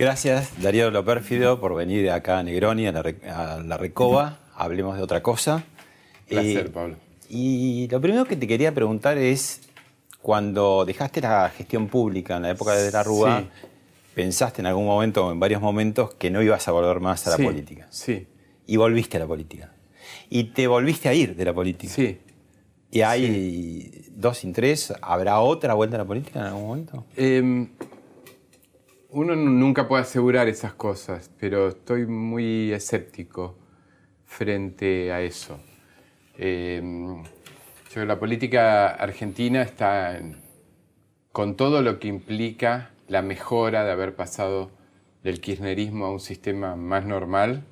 Gracias, Darío Lopérfido, por venir acá a Negroni, a la, Recoba. Hablemos de otra cosa. Placer, eh, Pablo. Y lo primero que te quería preguntar es, cuando dejaste la gestión pública en la época de la Rúa, ¿pensaste en algún momento o en varios momentos que no ibas a volver más a la política? Sí. Y volviste a la política. Y te volviste a ir de la política. Sí. ¿Y hay dos sin tres? ¿Habrá otra vuelta a la política en algún momento? Eh, uno nunca puede asegurar esas cosas, pero estoy muy escéptico frente a eso. Eh, la política argentina está con todo lo que implica la mejora de haber pasado del kirchnerismo a un sistema más normal.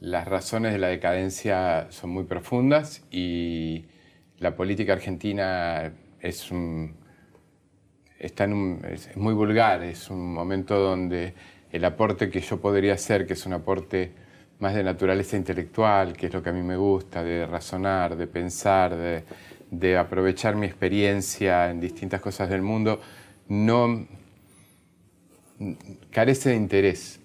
Las razones de la decadencia son muy profundas y la política argentina es un, está en es muy vulgar, es un momento donde el aporte que yo podría hacer, que es un aporte más de naturaleza intelectual, que es lo que a mí me gusta, de razonar, de pensar, de, aprovechar mi experiencia en distintas cosas del mundo, no carece de interés.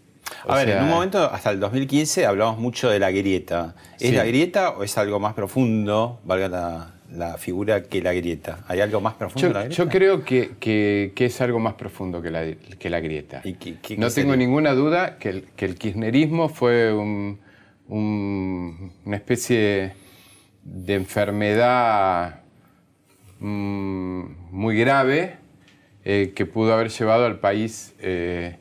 a ver, en un momento, hasta el 2015, hablamos mucho de la grieta. ¿Es la grieta o es algo más profundo, valga la, la figura que la grieta? ¿Hay algo más profundo yo, la grieta? Yo creo que, es algo más profundo que la, que la grieta. no tengo ninguna duda que el, que el kirchnerismo fue una especie de enfermedad mm, muy grave eh, que pudo haber llevado al país eh,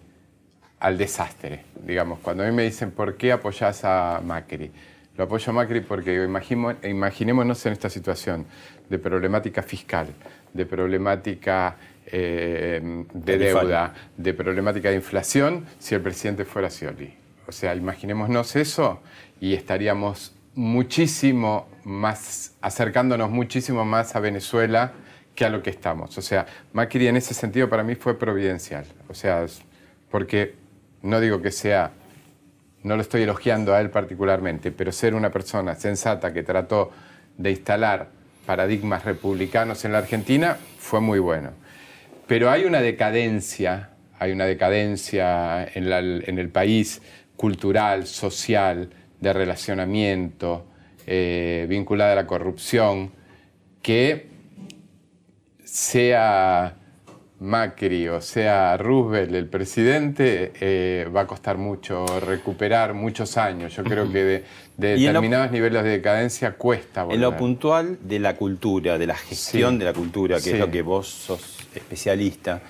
al desastre. Digamos, cuando a mí me dicen por qué apoyás a Macri, lo apoyo a Macri porque imaginémonos en esta situación de problemática fiscal, de problemática eh, de deuda, de problemática de inflación, si el presidente fuera Scioli. O sea, imaginémonos eso y estaríamos muchísimo más, acercándonos muchísimo más a Venezuela que a lo que estamos. O sea, Macri en ese sentido para mí fue providencial. O sea, porque no digo que sea no lo estoy elogiando a él particularmente, pero ser una persona sensata que trató de instalar paradigmas republicanos en la Argentina fue muy bueno. Pero hay una decadencia, hay una decadencia en, el país cultural, social, de relacionamiento, eh, vinculada a la corrupción, que sea Macri o sea Roosevelt el presidente, eh, va a costar mucho recuperar muchos años. Yo creo que de, determinados niveles de decadencia cuesta volver. En lo puntual de la cultura, de la gestión de la cultura, que es lo que vos sos especialista,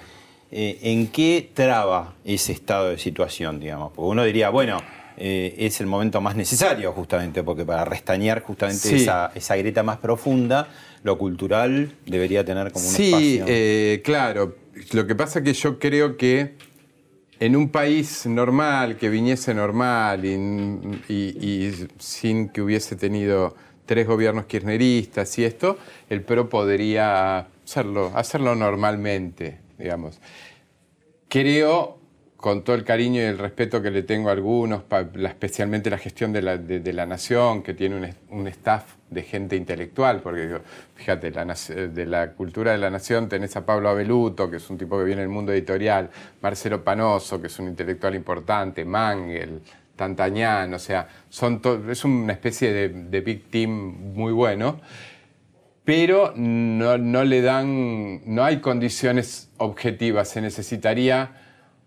eh, ¿en qué traba ese estado de situación, digamos? Porque uno diría, bueno, eh, es el momento más necesario justamente, porque para restañar justamente esa, esa grieta más profunda, lo cultural debería tener como un espacio. Sí, claro lo que pasa es que yo creo que en un país normal, que viniese normal y, sin que hubiese tenido tres gobiernos kirchneristas y esto, el PRO podría hacerlo, hacerlo normalmente, digamos. Creo, con todo el cariño y el respeto que le tengo a algunos, especialmente la gestión de la, nación, que tiene un, un staff de gente intelectual, porque fíjate, de la cultura de la nación tenés a Pablo Abeluto, que es un tipo que viene del mundo editorial, Marcelo Panoso, que es un intelectual importante, Mangel, Tantañán, o sea, son es una especie de, big team muy bueno, pero no, no le dan, no hay condiciones objetivas, se necesitaría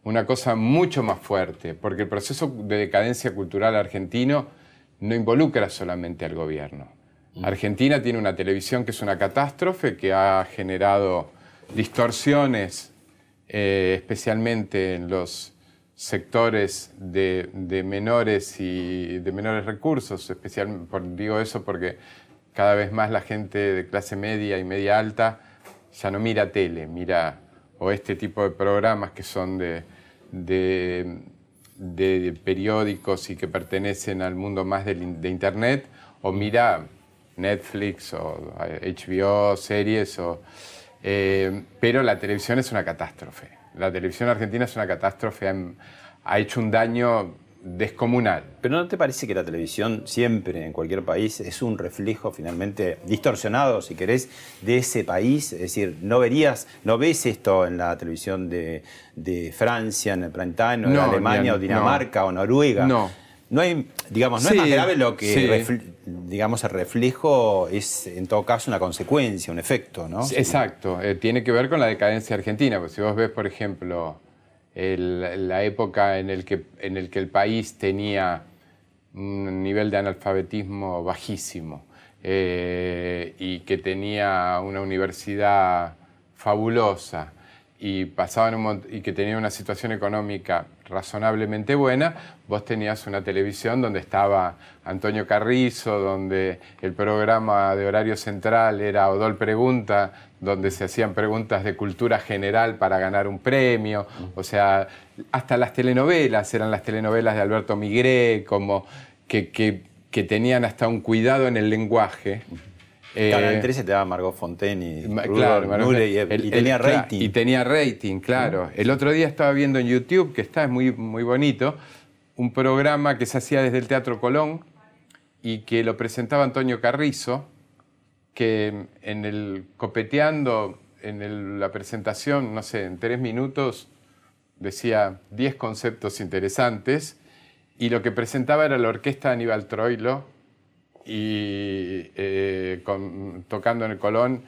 una cosa mucho más fuerte, porque el proceso de decadencia cultural argentino no involucra solamente al gobierno Argentina tiene una televisión que es una catástrofe, que ha generado distorsiones, eh, especialmente en los sectores de, menores y de menores recursos. Especial, digo eso porque cada vez más la gente de clase media y media alta ya no mira tele, mira o este tipo de programas que son de, de, periódicos y que pertenecen al mundo más de, Internet, o mira Netflix o HBO, eh, series, o, eh, pero la televisión es una catástrofe. La televisión argentina es una catástrofe, ha hecho un daño descomunal. Pero ¿no te parece que la televisión siempre, en cualquier país, es un reflejo finalmente distorsionado, si querés, de ese país? Es decir, ¿no verías, no ves esto en la televisión de, Francia, en el Prantano, de Alemania o Dinamarca o Noruega? No. No hay, digamos, no es más grave lo que, digamos, el reflejo es en todo caso una consecuencia, un efecto, ¿no? Exacto, eh, tiene que ver con la decadencia argentina, porque si vos ves, por ejemplo, la época en el, que, en el que el país tenía un nivel de analfabetismo bajísimo eh, y que tenía una universidad fabulosa y, pasaban y que tenía una situación económica razonablemente buena, vos tenías una televisión donde estaba Antonio Carrizo, donde el programa de horario central era Odol Pregunta, donde se hacían preguntas de cultura general para ganar un premio, o sea, hasta las telenovelas eran las telenovelas de Alberto Migré, como que, que tenían hasta un cuidado en el lenguaje. Canal 13 te daba Margot Fontaine y, claro, y, tenía rating. Y tenía rating, claro. El otro día estaba viendo en YouTube, que está muy, muy bonito, un programa que se hacía desde el Teatro Colón y que lo presentaba Antonio Carrizo, que en el copeteando, en la presentación, no sé, en tres minutos, decía 10 conceptos interesantes y lo que presentaba era la orquesta Aníbal Troilo y eh, tocando en el Colón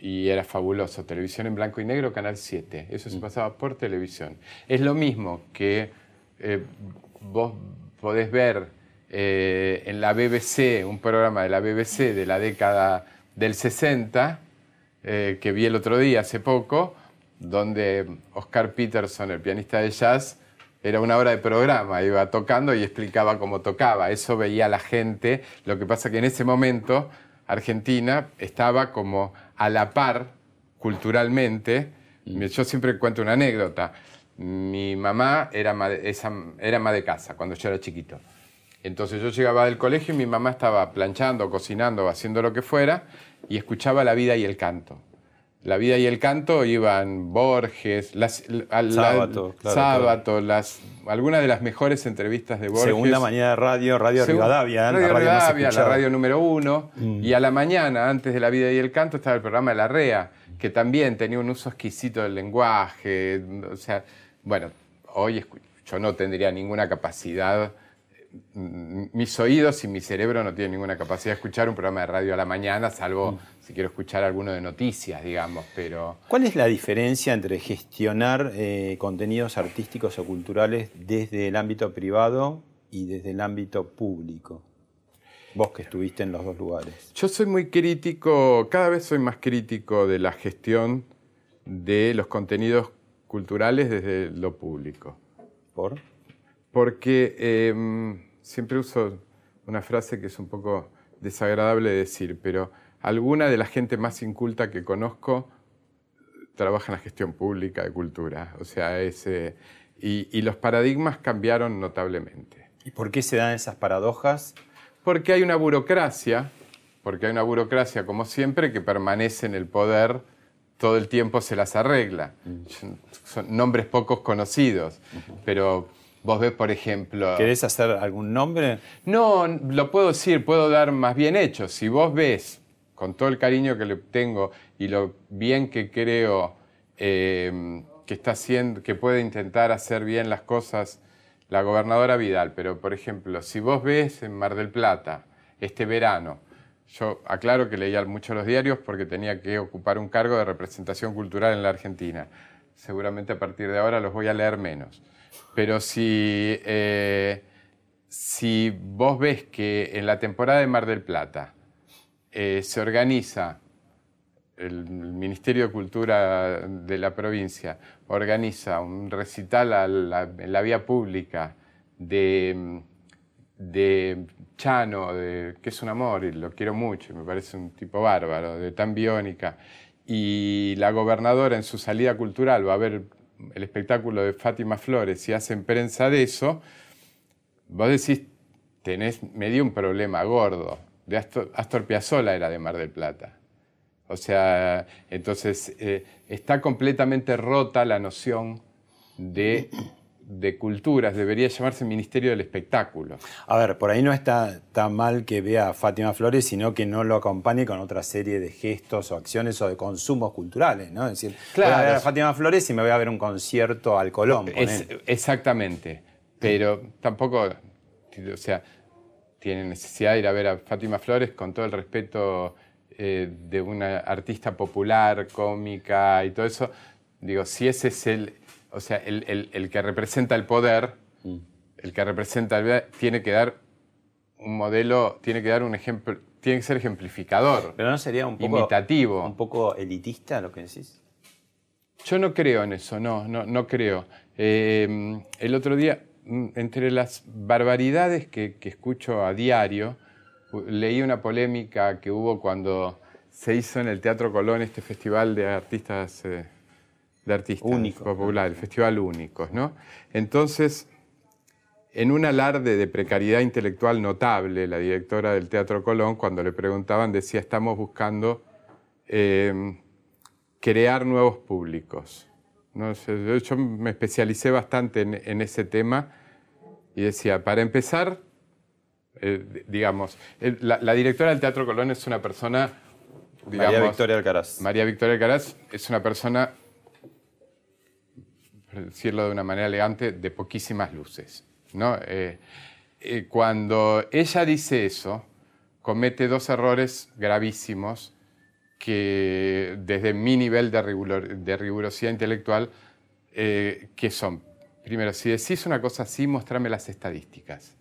y era fabuloso. Televisión en blanco y negro, Canal 7. Eso se mm. pasaba por televisión. Es lo mismo que eh, vos podés ver eh, en la BBC, un programa de la BBC de la década del 60, que vi el otro día, hace poco, donde Oscar Peterson, el pianista de jazz, era una hora de programa, iba tocando y explicaba cómo tocaba. Eso veía la gente. Lo que pasa que en ese momento Argentina estaba como a la par culturalmente. Mm. Yo siempre cuento una anécdota. Mi mamá era ama, era de casa cuando yo era chiquito. Entonces yo llegaba del colegio y mi mamá estaba planchando, cocinando, haciendo lo que fuera y escuchaba la vida y el canto. La vida y el canto iban Borges, las, Sábato, las, algunas de las mejores entrevistas de Borges. Segunda mañana de radio, Radio Rivadavia. Radio, la Rivadavia, la radio número uno. Mm. Y a la mañana, antes de la vida y el canto, estaba el programa de La Rea, que también tenía un uso exquisito del lenguaje. O sea, bueno, hoy yo no tendría ninguna capacidad mis oídos y mi cerebro no tienen ninguna capacidad de escuchar un programa de radio a la mañana, salvo mm. si quiero escuchar alguno de noticias, digamos, pero... ¿Cuál es la diferencia entre gestionar eh, contenidos artísticos o culturales desde el ámbito privado y desde el ámbito público? Vos que estuviste en los dos lugares. Yo soy muy crítico, cada vez soy más crítico de la gestión de los contenidos culturales desde lo público. ¿Por? porque em, siempre uso una frase que es un poco desagradable de decir, pero alguna de la gente más inculta que conozco trabaja en la gestión pública de cultura. O sea, ese, y, y, los paradigmas cambiaron notablemente. ¿Y por qué se dan esas paradojas? Porque hay una burocracia, porque hay una burocracia, como siempre, que permanece en el poder, todo el tiempo se las arregla. Mm. Son nombres pocos conocidos, pero Vos ves, por ejemplo... ¿Querés hacer algún nombre? No, lo puedo decir, puedo dar más bien hechos. Si vos ves, con todo el cariño que le tengo y lo bien que creo eh, que está haciendo, que puede intentar hacer bien las cosas la gobernadora Vidal, pero por ejemplo, si vos ves en Mar del Plata este verano, yo aclaro que leía mucho los diarios porque tenía que ocupar un cargo de representación cultural en la Argentina. Seguramente a partir de ahora los voy a leer menos. Pero si, eh, si vos ves que en la temporada de Mar del Plata eh, se organiza, el Ministerio de Cultura de la provincia organiza un recital en la vía pública de, de Chano, que es un amor y lo quiero mucho, me parece un tipo bárbaro, de tan biónica, y la gobernadora en su salida cultural va a ver el espectáculo de Fátima Flores y hacen prensa de eso, vos decís, tenés medio un problema gordo. De Astor, Astor Piazzolla era de Mar del Plata. O sea, entonces eh, está completamente rota la noción de, de, culturas, debería llamarse Ministerio del Espectáculo. A ver, por ahí no está tan mal que vea a Fátima Flores, sino que no lo acompañe con otra serie de gestos o acciones o de consumos culturales, ¿no? Es decir, claro, voy a ver a Fátima Flores y me voy a ver un concierto al Colón. exactamente, pero tampoco, o sea, tiene necesidad de ir a ver a Fátima Flores con todo el respeto eh, de una artista popular, cómica y todo eso, digo, si ese es el, o sea, el, el, que representa el poder, mm. el que representa el tiene que dar un modelo, tiene que dar un ejemplo, tiene que ser ejemplificador. Pero no sería un poco imitativo. Un poco elitista lo que decís. Yo no creo en eso, no, no, no creo. Eh, el otro día, mm, entre las barbaridades que, que escucho a diario, leí una polémica que hubo cuando se hizo en el Teatro Colón este festival de artistas, eh, de artistas Único, popular, el festival únicos, ¿no? Entonces, en un alarde de precariedad intelectual notable, la directora del Teatro Colón, cuando le preguntaban, decía, estamos buscando eh, crear nuevos públicos. ¿no? Yo, me especialicé bastante en ese tema y decía, para empezar, eh, digamos, la, directora del Teatro Colón es una persona... María Victoria Alcaraz. María Victoria Alcaraz es una persona, decirlo de una manera elegante, de poquísimas luces. ¿no? Eh, eh, cuando ella dice eso, comete dos errores gravísimos que desde mi nivel de, de rigurosidad intelectual, que son, primero, si decís una cosa así, mostrame las estadísticas.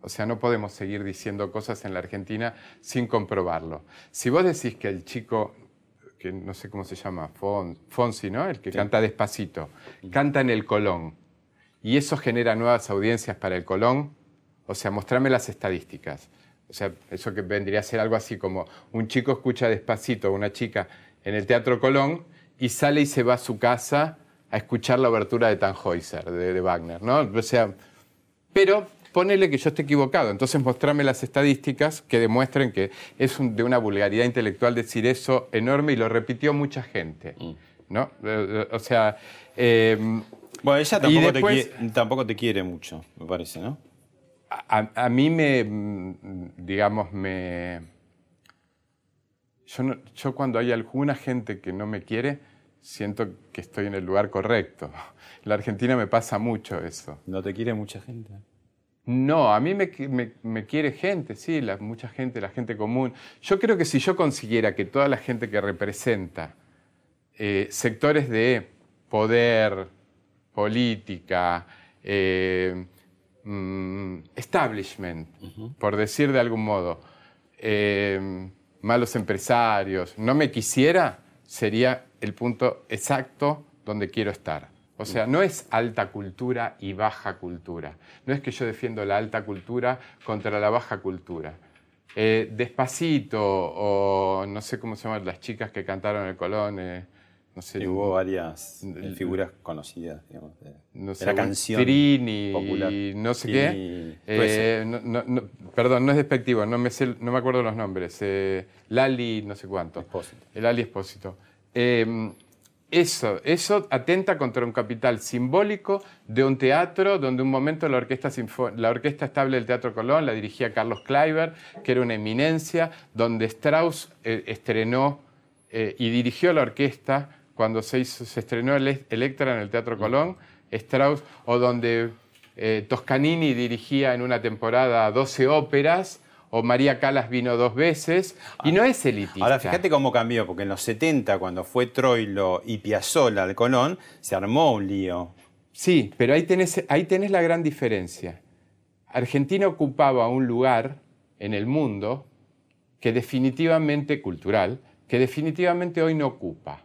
O sea, no podemos seguir diciendo cosas en la Argentina sin comprobarlo. Si vos decís que el chico, que no sé cómo se llama, Fonsi, ¿no? El que canta despacito, canta en el Colón, y eso genera nuevas audiencias para el Colón, o sea, mostrame las estadísticas. O sea, eso que vendría a ser algo así como un chico escucha despacito a una chica en el Teatro Colón y sale y se va a su casa a escuchar la obertura de Tannhäuser, de, de Wagner, ¿no? O sea, pero ponele que yo esté equivocado. Entonces mostrame las estadísticas que demuestren que es de una vulgaridad intelectual decir eso enorme y lo repitió mucha gente. Mm. ¿no? Eh, eh, o sea... Em, bueno, ella tampoco, te quiere, tampoco, te quiere, mucho, me parece, ¿no? A, mí me, digamos, me... Yo, yo cuando hay alguna gente que no me quiere, siento que estoy en el lugar correcto. En la Argentina me pasa mucho eso. ¿No te quiere mucha gente? No, a mí me, quiere gente, sí, la, mucha gente, la gente común. Yo creo que si yo consiguiera que toda la gente que representa eh, sectores de poder, política, eh, mm, establishment, por decir de algún modo, eh, malos empresarios, no me quisiera, sería el punto exacto donde quiero estar. O sea, no es alta cultura y baja cultura. No es que yo defiendo la alta cultura contra la baja cultura. Eh, despacito, o no sé cómo se llaman las chicas que cantaron el Colón. Eh, no sé, y hubo varias figuras conocidas, digamos, de, no sé, la canción Trini, popular. no sé qué. Eh, perdón, no es despectivo, no me, no me acuerdo los nombres. Lali, no sé cuánto. Espósito. El Lali Espósito. Eso, eso atenta contra un capital simbólico de un teatro donde un momento la orquesta, la orquesta estable del Teatro Colón la dirigía Carlos Kleiber, que era una eminencia, donde Strauss eh, estrenó eh, y dirigió la orquesta cuando se, se estrenó Electra en el Teatro Colón, Strauss, o donde eh, Toscanini dirigía en una temporada 12 óperas, o María Calas vino dos veces, y no es elitista. Ahora, fíjate cómo cambió, porque en los 70, cuando fue Troilo y Piazzolla al Colón, se armó un lío. Sí, pero ahí tenés, ahí tenés la gran diferencia. Argentina ocupaba un lugar en el mundo que definitivamente, cultural, que definitivamente hoy no ocupa.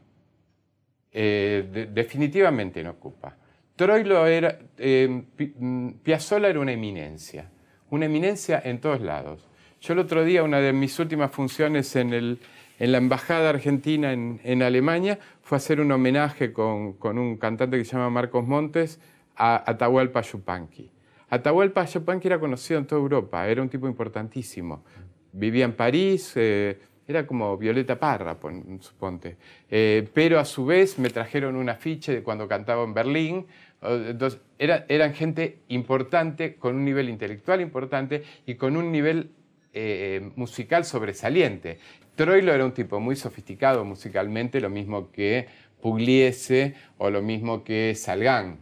Eh, definitivamente no ocupa. Troilo era, eh, mm, Piazzolla era una eminencia, una eminencia en todos lados. Yo el otro día, una de mis últimas funciones en, la Embajada Argentina en, Alemania fue hacer un homenaje con, un cantante que se llama Marcos Montes a Atahualpa Yupanqui. Atahualpa Yupanqui era conocido en toda Europa, era un tipo importantísimo. Vivía en París, eh, era como Violeta Parra, suponte. Eh, pero a su vez me trajeron un afiche de cuando cantaba en Berlín. Entonces, eran gente importante, con un nivel intelectual importante y con un nivel eh, musical sobresaliente. Troilo era un tipo muy sofisticado musicalmente, lo mismo que Pugliese o lo mismo que Salgán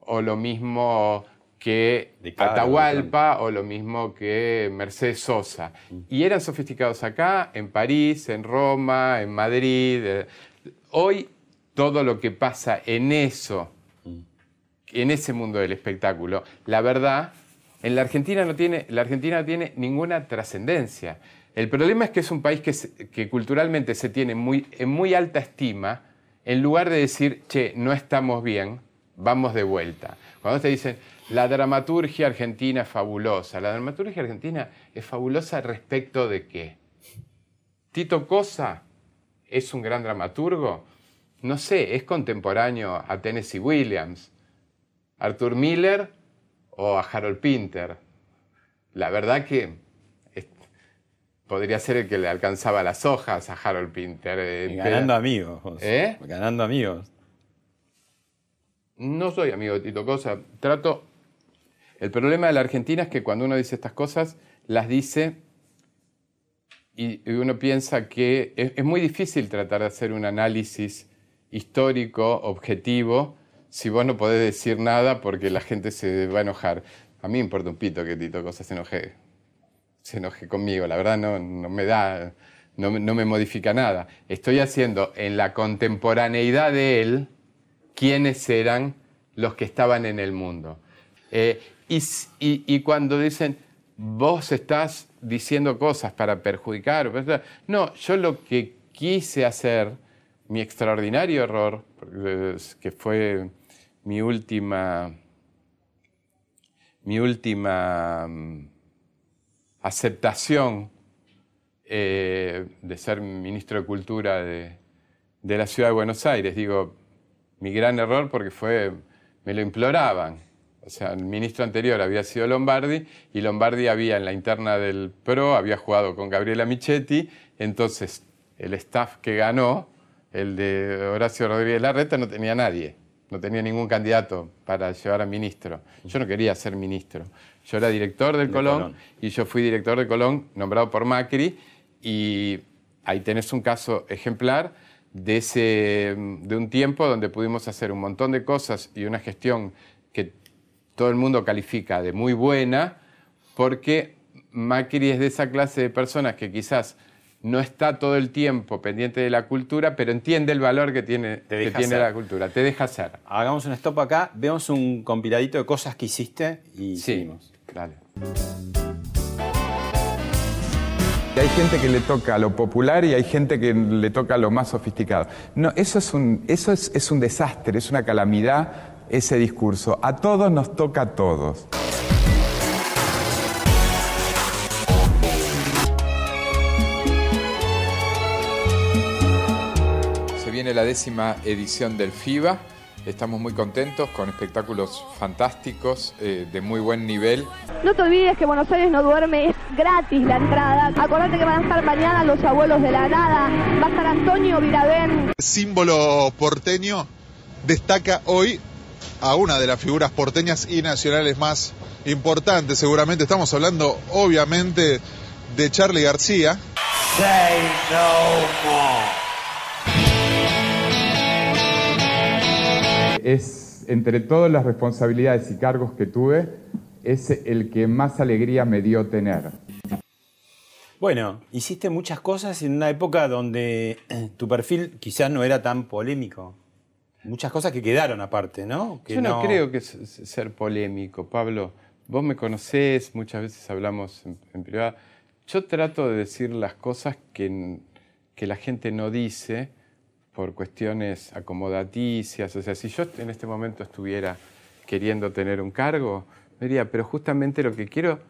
o lo mismo que Atahualpa o lo mismo que Mercedes Sosa. Y eran sofisticados acá, en París, en Roma, en Madrid. Eh, hoy todo lo que pasa en eso, en ese mundo del espectáculo, la verdad, en la Argentina no tiene, la Argentina no tiene ninguna trascendencia. El problema es que es un país que, culturalmente se tiene muy, en muy alta estima, en lugar de decir, che, no estamos bien, vamos de vuelta. Cuando te dicen, la dramaturgia argentina es fabulosa, la dramaturgia argentina es fabulosa respecto de qué? Tito Cosa es un gran dramaturgo, no sé, es contemporáneo a Tennessee Williams, Arthur Miller o a Harold Pinter. La verdad que podría ser el que le alcanzaba las hojas a Harold Pinter. Eh, ganando amigos. ¿Eh? Ganando amigos. No soy amigo de Tito Cosa. Trato. El problema de la Argentina es que cuando uno dice estas cosas, las dice y uno piensa que es, muy difícil tratar de hacer un análisis histórico, objetivo, si vos no podés decir nada porque la gente se va a enojar. A mí me importa un pito que Tito Cosa se enoje se enoje conmigo, la verdad no, me da, no, me modifica nada. Estoy haciendo en la contemporaneidad de él quiénes eran los que estaban en el mundo. Eh, y, cuando dicen, vos estás diciendo cosas para perjudicar, no, yo lo que quise hacer, mi extraordinario error, que fue mi última, mi última mm, aceptación eh, de ser ministro de Cultura de, la ciudad de Buenos Aires. Digo, mi gran error porque fue, me lo imploraban. O sea, el ministro anterior había sido Lombardi y Lombardi había en la interna del PRO, había jugado con Gabriela Michetti, entonces el staff que ganó, el de Horacio Rodríguez Larreta, no tenía nadie, no tenía ningún candidato para llevar a ministro. Yo no quería ser ministro. Yo era director del Colón, y yo fui director de Colón nombrado por Macri y ahí tenés un caso ejemplar de, ese, de un tiempo donde pudimos hacer un montón de cosas y una gestión que todo el mundo califica de muy buena porque Macri es de esa clase de personas que quizás no está todo el tiempo pendiente de la cultura, pero entiende el valor que tiene, que tiene la cultura. Te deja hacer. Hagamos un stop acá, vemos un compiladito de cosas que hiciste y seguimos. Dale. Hay gente que le toca lo popular y hay gente que le toca lo más sofisticado. No, eso es un, eso es, un desastre, es una calamidad ese discurso. A todos nos toca a todos. Viene la décima edición del FIBA. Estamos muy contentos con espectáculos fantásticos, eh, de muy buen nivel. No te olvides que Buenos Aires no duerme, es gratis la entrada. Acordate que van a estar mañana los abuelos de la nada, va a estar Antonio Viravén. Símbolo porteño destaca hoy a una de las figuras porteñas y nacionales más importantes. Seguramente estamos hablando, obviamente, de Charlie García. Say no more. Es entre todas las responsabilidades y cargos que tuve, es el que más alegría me dio tener. Bueno, hiciste muchas cosas en una época donde eh, tu perfil quizás no era tan polémico. Muchas cosas que quedaron aparte, ¿no? Yo no, creo que ser polémico, Pablo. Vos me conocés, muchas veces hablamos en, privado. Yo trato de decir las cosas que, que la gente no dice por cuestiones acomodaticias. O sea, si yo en este momento estuviera queriendo tener un cargo, me diría, pero justamente lo que quiero,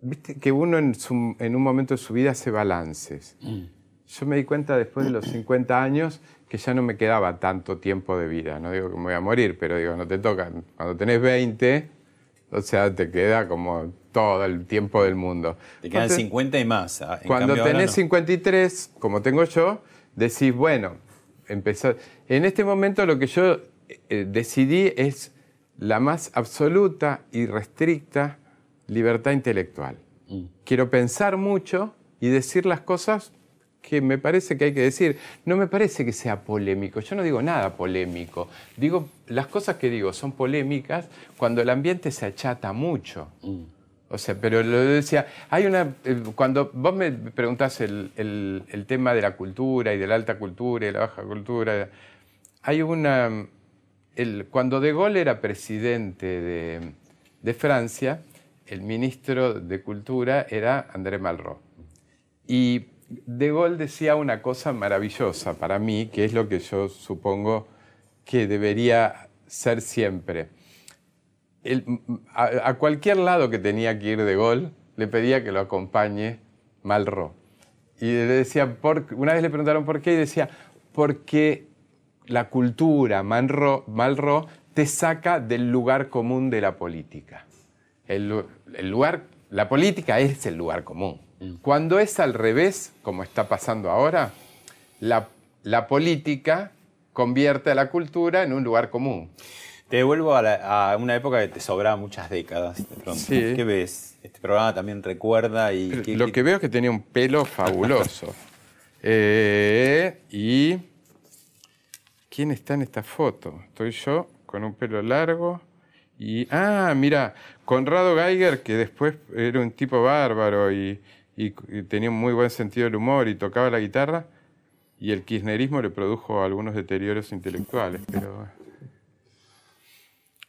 viste que uno en, un momento de su vida hace balances. Mm. yo me di cuenta después de los 50 años que ya no me quedaba tanto tiempo de vida. No digo que me voy a morir, pero digo, no te tocan. Cuando tenés 20, o sea, te queda como todo el tiempo del mundo. Te quedan 50 y más. Ah, cuando tenés 53, como tengo yo, decís, bueno, empezar. En este momento lo que yo eh, decidí es la más absoluta y restricta libertad intelectual. Mm. Quiero pensar mucho y decir las cosas que me parece que hay que decir. No me parece que sea polémico. Yo no digo nada polémico. Digo, las cosas que digo son polémicas cuando el ambiente se achata mucho. Mm. O sea, pero lo decía, hay una. Eh, cuando vos me preguntás el, el, tema de la cultura y de la alta cultura y la baja cultura, hay una. El, cuando De Gaulle era presidente de, de Francia, el ministro de Cultura era André Malraux. Y de Gaulle decía una cosa maravillosa para mí, que es lo que yo supongo que debería ser siempre. A, cualquier lado que tenía que ir De Gaulle, le pedía que lo acompañe Malraux. Y le decía, una vez le preguntaron por qué, y decía, porque la cultura, Malraux, te saca del lugar común de la política. el lugar, la política es el lugar común. Cuando es al revés, como está pasando ahora, la, política convierte a la cultura en un lugar común. Te devuelvo a, una época que te sobraba muchas décadas. ¿Qué ves? Este programa también recuerda y... Lo que veo es que tenía un pelo fabuloso. Eh, y... ¿Quién está en esta foto? Estoy yo con un pelo largo y... Ah, mira, Conrado Geiger, que después era un tipo bárbaro y y, tenía un muy buen sentido del humor y tocaba la guitarra y el kirchnerismo le produjo algunos deterioros intelectuales. Pero...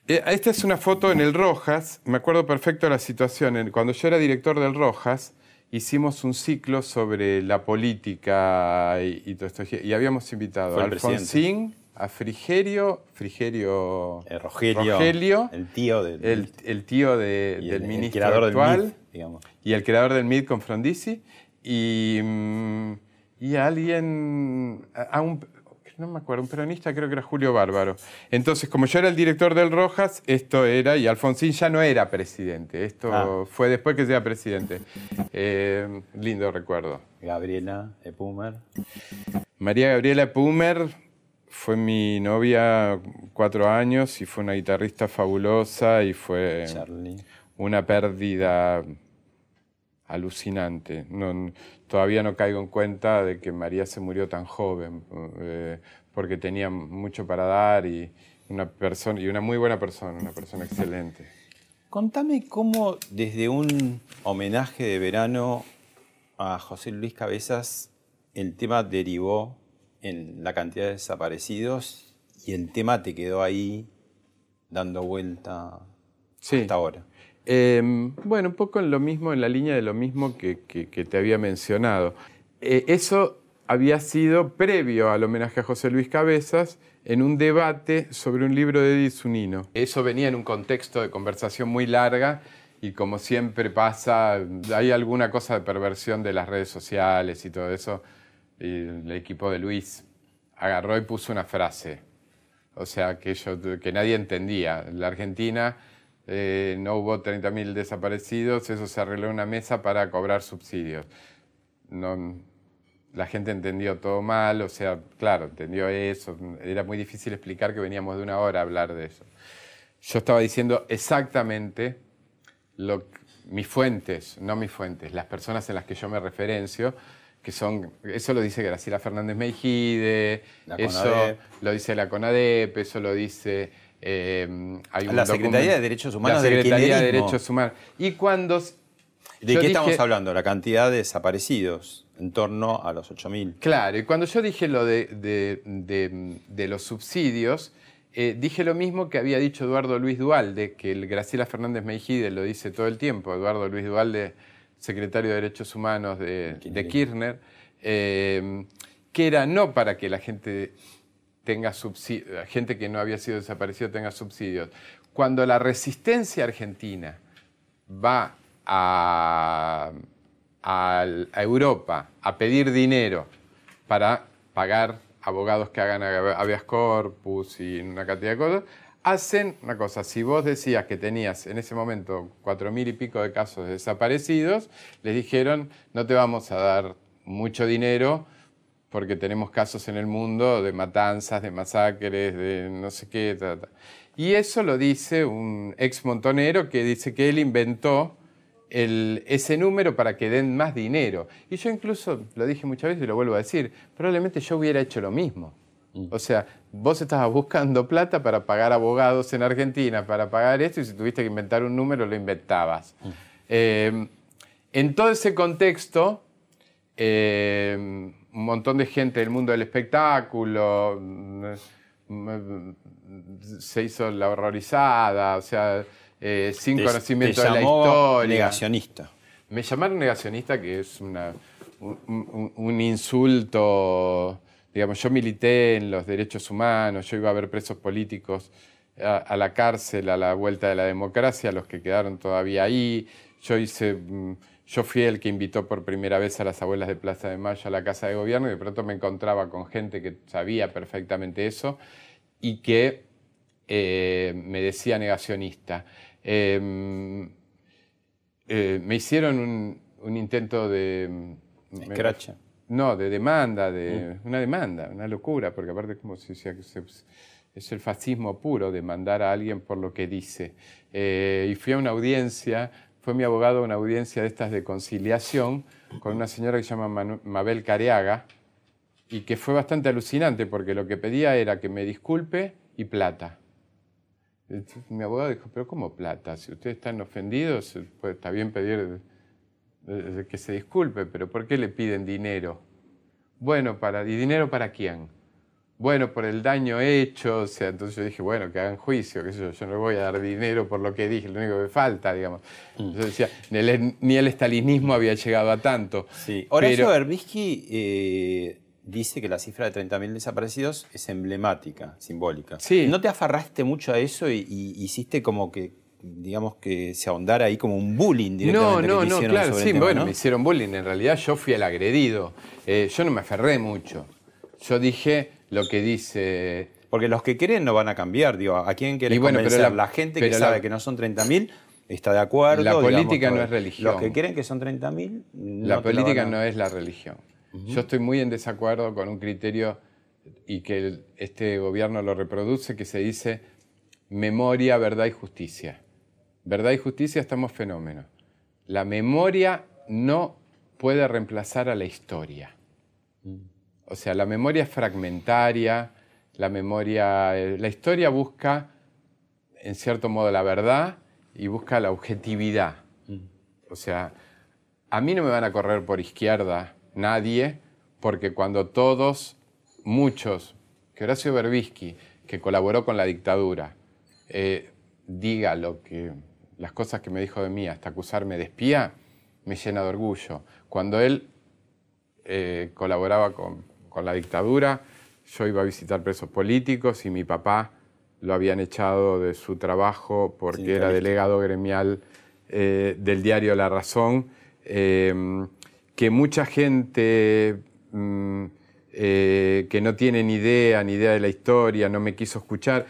Eh, esta es una foto en el Rojas, me acuerdo perfecto de la situación. Cuando yo era director del Rojas, hicimos un ciclo sobre la política y, todo esto. Y habíamos invitado a Alfonsín, a Frigerio, Frigerio eh, Rogelio, el tío del, el, tío del ministro actual, y el creador del MID con Frondizi, y, mm, y alguien, a un, no me acuerdo, un peronista, creo que era Julio Bárbaro. Entonces, como yo era el director del Rojas, esto era, y Alfonsín ya no era presidente, esto ah. fue después que sea presidente. Eh, lindo recuerdo. Gabriela Epumer. María Gabriela Epumer fue mi novia cuatro años y fue una guitarrista fabulosa y fue una pérdida alucinante. Todavía no caigo en cuenta de que María se murió tan joven, eh, porque tenía mucho para dar y una, persona, y una muy buena persona, una persona excelente. Contame cómo desde un homenaje de verano a José Luis Cabezas el tema derivó en la cantidad de desaparecidos y el tema te quedó ahí dando vuelta hasta ahora. Em, bueno, un poco en lo mismo, en la línea de lo mismo que, te había mencionado. Eh, eso había sido previo al homenaje a José Luis Cabezas en un debate sobre un libro de Edith Eso venía en un contexto de conversación muy larga y como siempre pasa, hay alguna cosa de perversión de las redes sociales y todo eso el equipo de Luis agarró y puso una frase, o sea, que, yo, que nadie entendía. En la Argentina eh, no hubo 30.000 desaparecidos, eso se arregló en una mesa para cobrar subsidios. No, la gente entendió todo mal, o sea, claro, entendió eso. Era muy difícil explicar que veníamos de una hora a hablar de eso. Yo estaba diciendo exactamente lo, mis fuentes, no mis fuentes, las personas en las que yo me referencio, que son, eso lo dice Graciela Fernández Meijide, eso lo dice la CONADEP, eso lo dice... Eh, hay la Secretaría de Derechos Humanos. La Secretaría de Derechos Humanos. Y cuando... ¿De qué estamos hablando? La cantidad de desaparecidos, en torno a los 8.000. Claro, y cuando yo dije lo de, de, los subsidios, eh, dije lo mismo que había dicho Eduardo Luis Dualde, que el Graciela Fernández Meijide lo dice todo el tiempo. Eduardo Luis Dualde secretario de Derechos Humanos de, Kirchner, eh, que era no para que la gente tenga subsidios, gente que no había sido desaparecida tenga subsidios. Cuando la resistencia argentina va a, Europa a pedir dinero para pagar abogados que hagan habeas corpus y una cantidad de cosas, hacen una cosa, si vos decías que tenías en ese momento cuatro mil y pico de casos desaparecidos, les dijeron, no te vamos a dar mucho dinero porque tenemos casos en el mundo de matanzas, de masacres, de no sé qué. Y eso lo dice un ex montonero que dice que él inventó ese número para que den más dinero. Y yo incluso, lo dije muchas veces y lo vuelvo a decir, probablemente yo hubiera hecho lo mismo. Mm. O sea, vos estabas buscando plata para pagar abogados en Argentina, para pagar esto, y si tuviste que inventar un número, lo inventabas. Mm. Eh, en todo ese contexto, eh, un montón de gente del mundo del espectáculo mm, se hizo la horrorizada, o sea, eh, sin conocimiento de la historia. negacionista. Me llamaron negacionista, que es un insulto Digamos, yo milité en los derechos humanos, yo iba a ver presos políticos a, la cárcel, a la vuelta de la democracia, los que quedaron todavía ahí. Yo hice, mm, yo fui el que invitó por primera vez a las abuelas de Plaza de Mayo a la casa de gobierno y de pronto me encontraba con gente que sabía perfectamente eso y que eh, me decía negacionista. Em, eh, me hicieron un, intento de... Escracha. No, de demanda, de mm. una demanda, una locura, porque aparte como si, es el fascismo puro, demandar a alguien por lo que dice. Eh, y fui a una audiencia, fue mi abogado a una audiencia de estas de conciliación con una señora que se llama Mabel Careaga, y que fue bastante alucinante, porque lo que pedía era que me disculpe y plata. mi abogado dijo, pero ¿cómo plata? Si ustedes están ofendidos, pues está bien pedir que se disculpe, pero ¿por qué le piden dinero? Bueno, para, ¿y dinero para quién? Bueno, por el daño hecho, o sea, entonces yo dije, bueno, que hagan juicio, que yo, yo no voy a dar dinero por lo que dije, lo único que falta, digamos. Mm. Yo decía, ni el, estalinismo había llegado a tanto. Sí. Horacio pero... eh, dice que la cifra de 30.000 desaparecidos es emblemática, simbólica. Sí. ¿No te afarraste mucho a eso y hiciste como que digamos que se ahondara ahí como un bullying directamente. No, no, no, claro, sí, bueno, me hicieron bullying. En realidad yo fui el agredido. Eh, yo no me aferré mucho. Yo dije lo que dice. Porque los que creen no van a cambiar, digo, ¿a quién quieren bueno, convencer? la, gente que sabe que no son 30.000 está de acuerdo. La política no es religión. Los que creen que son 30.000. la política no es la religión. Yo estoy muy en desacuerdo con un criterio y que este gobierno lo reproduce, que se dice memoria, verdad y justicia. Verdad y justicia estamos fenómenos. La memoria no puede reemplazar a la historia. O sea, la memoria es fragmentaria, la memoria, eh, la historia busca, en cierto modo, la verdad y busca la objetividad. Mm. O sea, a mí no me van a correr por izquierda nadie, porque cuando todos, muchos, que Horacio Berbisky, que colaboró con la dictadura, eh, diga lo que las cosas que me dijo de mí hasta acusarme de espía, me llena de orgullo. Cuando él eh, colaboraba con, la dictadura, yo iba a visitar presos políticos y mi papá lo habían echado de su trabajo porque era delegado gremial eh, del diario La Razón, eh, que mucha gente... Mm, eh, que no tiene ni idea, ni idea de la historia, no me quiso escuchar.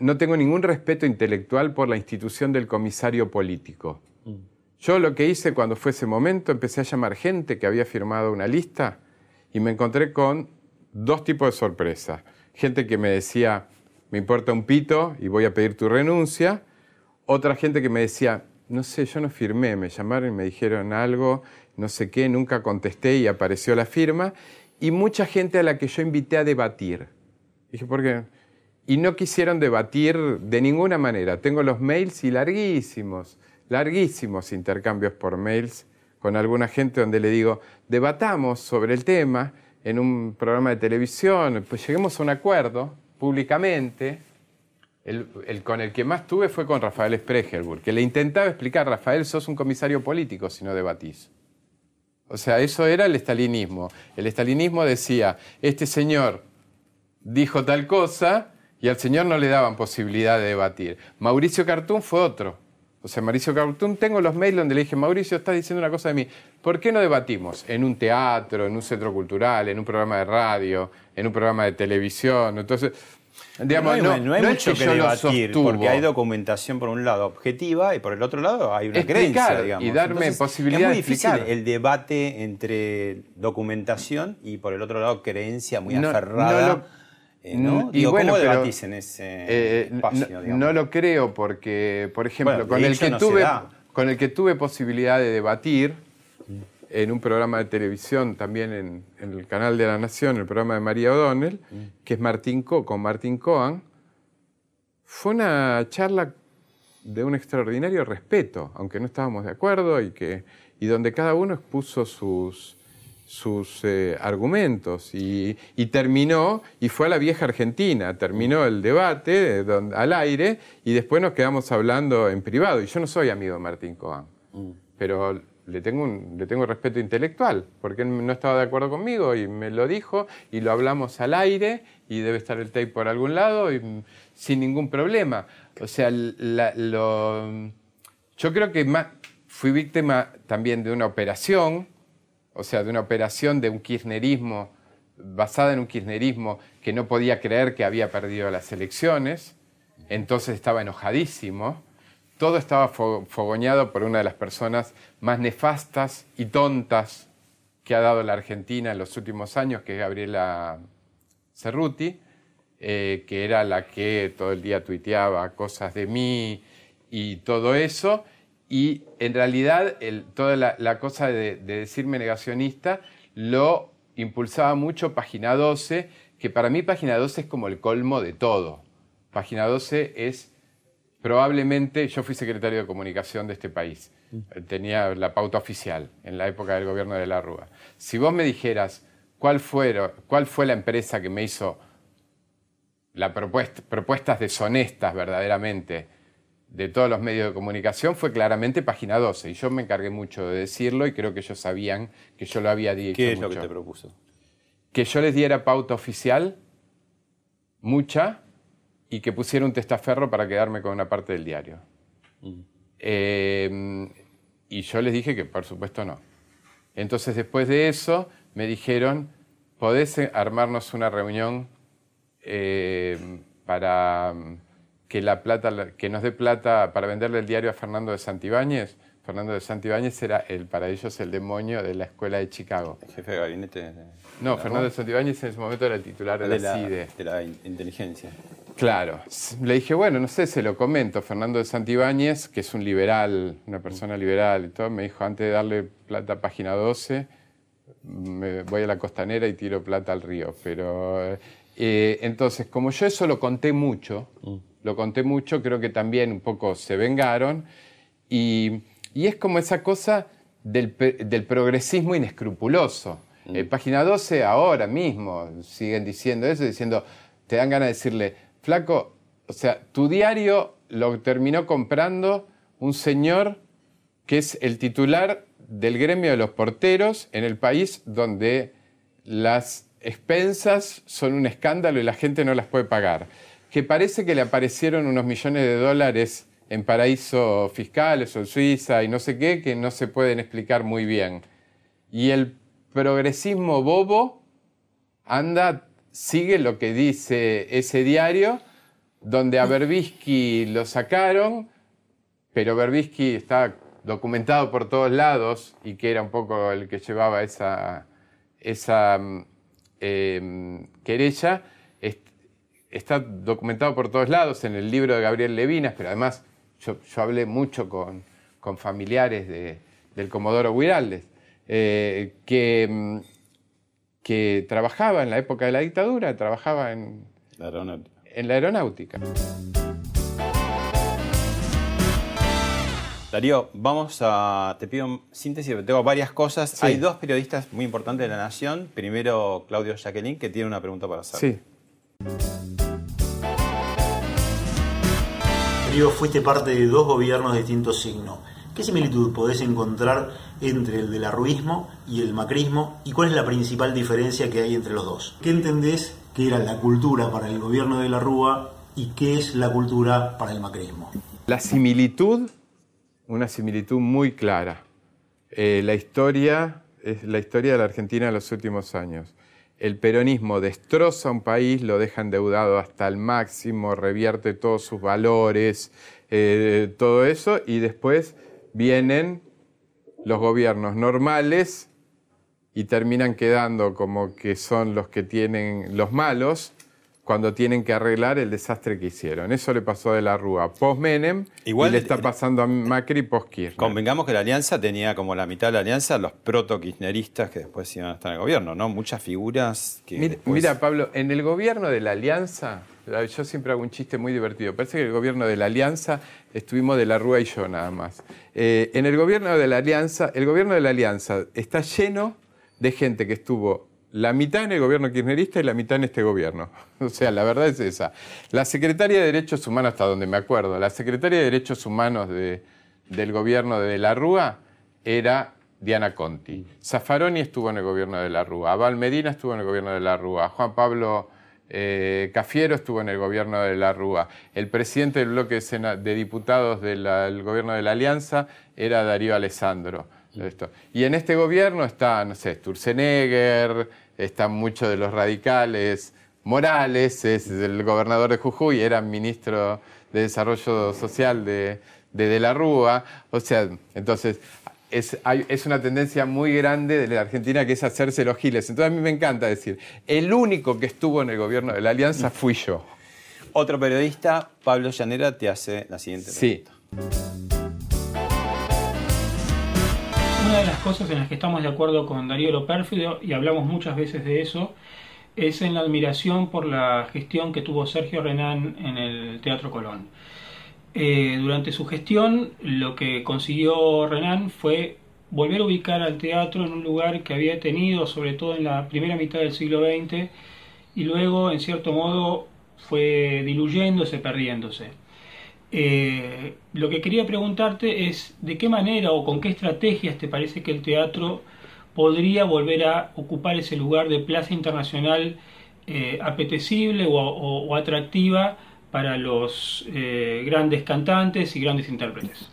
no tengo ningún respeto intelectual por la institución del comisario político. Mm. Yo lo que hice cuando fue ese momento, empecé a llamar gente que había firmado una lista y me encontré con dos tipos de sorpresas. Gente que me decía, me importa un pito y voy a pedir tu renuncia. Otra gente que me decía, no sé, yo no firmé, me llamaron y me dijeron algo no sé qué, nunca contesté y apareció la firma, y mucha gente a la que yo invité a debatir. Dije, ¿por qué? Y no quisieron debatir de ninguna manera. Tengo los mails y larguísimos, larguísimos intercambios por mails con alguna gente donde le digo, debatamos sobre el tema en un programa de televisión, pues lleguemos a un acuerdo públicamente. El, con el que más tuve fue con Rafael Spregelburg, que le intentaba explicar, Rafael, sos un comisario político si no debatís. O sea, eso era el estalinismo. El estalinismo decía, este señor dijo tal cosa y al señor no le daban posibilidad de debatir. Mauricio Cartún fue otro. O sea, Mauricio Cartún, tengo los mails donde le dije, Mauricio, estás diciendo una cosa de mí. ¿Por qué no debatimos en un teatro, en un centro cultural, en un programa de radio, en un programa de televisión? Entonces, digamos, no, hay, mucho que, debatir, porque hay documentación por un lado objetiva y por el otro lado hay una creencia, digamos. Y darme posibilidad es muy difícil el debate entre documentación y por el otro lado creencia muy aferrada. Eh, ¿no? Y bueno, ¿Cómo debatís en ese eh, espacio? No, lo creo porque, por ejemplo, con, el que tuve, con el que tuve posibilidad de debatir en un programa de televisión también en, el canal de la Nación, el programa de María O'Donnell, que es Martín Co, con Martín Coan, fue una charla de un extraordinario respeto, aunque no estábamos de acuerdo y, que, y donde cada uno expuso sus, sus eh, argumentos y, terminó, y fue a la vieja Argentina, terminó el debate al aire y después nos quedamos hablando en privado. Y yo no soy amigo de Martín Coan, mm. pero le tengo, un, le tengo respeto intelectual, porque él no estaba de acuerdo conmigo y me lo dijo y lo hablamos al aire y debe estar el tape por algún lado y, sin ningún problema. O sea, lo, yo creo que fui víctima también de una operación o sea, de una operación de un kirchnerismo, basada en un kirchnerismo que no podía creer que había perdido las elecciones, entonces estaba enojadísimo. Todo estaba fogoñado por una de las personas más nefastas y tontas que ha dado la Argentina en los últimos años, que es Gabriela Cerruti, eh, que era la que todo el día tuiteaba cosas de mí y todo eso y en realidad toda la, cosa de, decirme negacionista lo impulsaba mucho Página 12, que para mí Página 12 es como el colmo de todo. Página 12 es probablemente, yo fui secretario de comunicación de este país, tenía la pauta oficial en la época del gobierno de la Rúa. Si vos me dijeras cuál, cuál fue la empresa que me hizo la propuesta, propuestas deshonestas verdaderamente, de todos los medios de comunicación fue claramente página 12. Y yo me encargué mucho de decirlo y creo que ellos sabían que yo lo había dicho. ¿Qué es lo que te propuso? Que yo les diera pauta oficial, mucha, y que pusiera un testaferro para quedarme con una parte del diario. Mm. Eh, y yo les dije que por supuesto no. Entonces después de eso me dijeron, ¿podés armarnos una reunión eh, para que, la plata, que nos dé plata para venderle el diario a Fernando de Santibáñez. Fernando de Santibáñez era el, para ellos el demonio de la escuela de Chicago. ¿El jefe de gabinete? No, Fernando de Santibáñez en ese momento era el titular de, la, CIDE. De la inteligencia. Claro. Le dije, bueno, no sé, se lo comento. Fernando de Santibáñez, que es un liberal, una persona liberal y todo, me dijo, antes de darle plata a página 12, me voy a la costanera y tiro plata al río. Pero eh, entonces, como yo eso lo conté mucho, mm lo conté mucho, creo que también un poco se vengaron. Y, es como esa cosa del, progresismo inescrupuloso. Mm. Eh, página 12 ahora mismo siguen diciendo eso, diciendo, te dan ganas de decirle, flaco, o sea, tu diario lo terminó comprando un señor que es el titular del gremio de los porteros en el país donde las expensas son un escándalo y la gente no las puede pagar que parece que le aparecieron unos millones de dólares en paraísos fiscales o en Suiza y no sé qué, que no se pueden explicar muy bien. Y el progresismo bobo anda, sigue lo que dice ese diario, donde a Berbisky lo sacaron, pero Berbisky está documentado por todos lados y que era un poco el que llevaba esa, esa mm, eh, querella está documentado por todos lados en el libro de Gabriel Levinas, pero además yo, hablé mucho con, familiares del Comodoro Huiraldes, eh, que, que trabajaba en la época de la dictadura, trabajaba en la aeronáutica. En la aeronáutica. Darío, vamos a. Te pido síntesis, tengo varias cosas. Hay dos periodistas muy importantes de la Nación. Primero, Claudio Jacqueline, que tiene una pregunta para hacer. Sí. Fuiste parte de dos gobiernos de distinto signo. ¿Qué similitud podés encontrar entre el del arruismo y el macrismo y cuál es la principal diferencia que hay entre los dos? ¿Qué entendés que era la cultura para el gobierno de la Rúa y qué es la cultura para el macrismo? La similitud una similitud muy clara. Eh, la historia es la historia de la Argentina en los últimos años. El peronismo destroza un país, lo deja endeudado hasta el máximo, revierte todos sus valores, eh, todo eso, y después vienen los gobiernos normales y terminan quedando como que son los que tienen los malos cuando tienen que arreglar el desastre que hicieron. Eso le pasó de la Rúa post-Menem y le está pasando a Macri post-Kirchner. Convengamos que la alianza tenía como la mitad de la alianza los proto-kirchneristas que después iban a estar en el gobierno, ¿no? Muchas figuras que... Mira, Pablo, en el gobierno de la alianza, yo siempre hago un chiste muy divertido. Parece que el gobierno de la alianza estuvimos de la Rúa y yo nada más. Eh, en el gobierno de la alianza, el gobierno de la alianza está lleno de gente que estuvo la mitad en el gobierno kirchnerista y la mitad en este gobierno. O sea, la verdad es esa. La secretaria de Derechos Humanos, hasta donde me acuerdo, la secretaria de Derechos Humanos del gobierno de la Rúa era Diana Conti. Zaffaroni estuvo en el gobierno de la Rúa. Abal Medina estuvo en el gobierno de la Rúa. Juan Pablo eh, Cafiero estuvo en el gobierno de la Rúa. El presidente del bloque de, diputados del gobierno de la Alianza era Darío Alessandro. Y en este gobierno está, no sé, Sturzenegger, están muchos de los radicales, Morales es el gobernador de Jujuy, era ministro de Desarrollo Social de, de, la Rúa. O sea, entonces es, es, una tendencia muy grande de la Argentina que es hacerse los giles. Entonces a mí me encanta decir, el único que estuvo en el gobierno de la Alianza fui yo. Otro periodista, Pablo Llanera, te hace la siguiente pregunta. Sí. Cosas en las que estamos de acuerdo con Darío Lopérfido, y hablamos muchas veces de eso, es en la admiración por la gestión que tuvo Sergio Renán en el Teatro Colón. Eh, durante su gestión, lo que consiguió Renán fue volver a ubicar al teatro en un lugar que había tenido, sobre todo en la primera mitad del siglo XX, y luego, en cierto modo, fue diluyéndose, perdiéndose. Eh, lo que quería preguntarte es de qué manera o con qué estrategias te parece que el teatro podría volver a ocupar ese lugar de plaza internacional eh, apetecible o, atractiva para los eh, grandes cantantes y grandes intérpretes.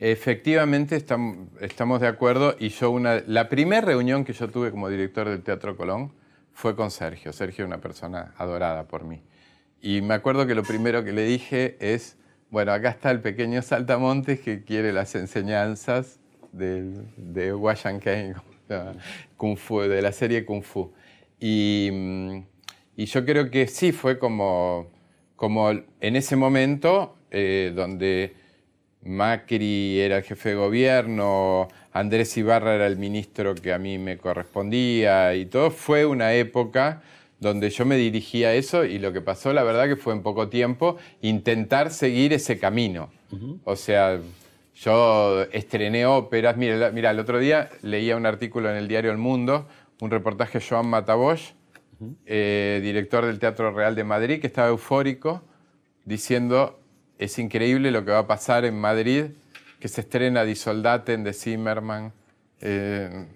Efectivamente, estamos, de acuerdo y yo una, la primera reunión que yo tuve como director del Teatro Colón fue con Sergio. Sergio es una persona adorada por mí. Y me acuerdo que lo primero que le dije es, bueno, acá está el pequeño Saltamontes que quiere las enseñanzas de Washan Kane, Kung Fu, de la serie Kung Fu. Mm, y, yo creo que sí fue como, como en ese momento eh, donde Macri era el jefe de gobierno, Andrés Ibarra era el ministro que a mí me correspondía y todo, fue una época donde yo me dirigía a eso y lo que pasó, la verdad, que fue en poco tiempo intentar seguir ese camino. O sea, yo estrené óperas. Mira, mira, el otro día leía un artículo en el diario El Mundo, un reportaje de Joan Matabosch, eh, director del Teatro Real de Madrid, que estaba eufórico, diciendo, es increíble lo que va a pasar en Madrid, que se estrena Die Soldaten de Zimmerman, eh,